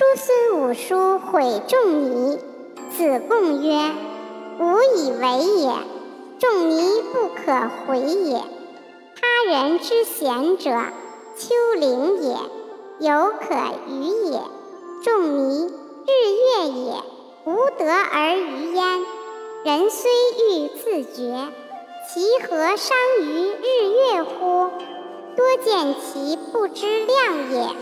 叔孙五叔毁仲尼，子贡曰：“吾以为也，仲尼不可毁也。他人之贤者，丘陵也，犹可与也。仲尼，日月也，无德而于焉。人虽欲自绝，其何伤于日月乎？多见其不知量也。”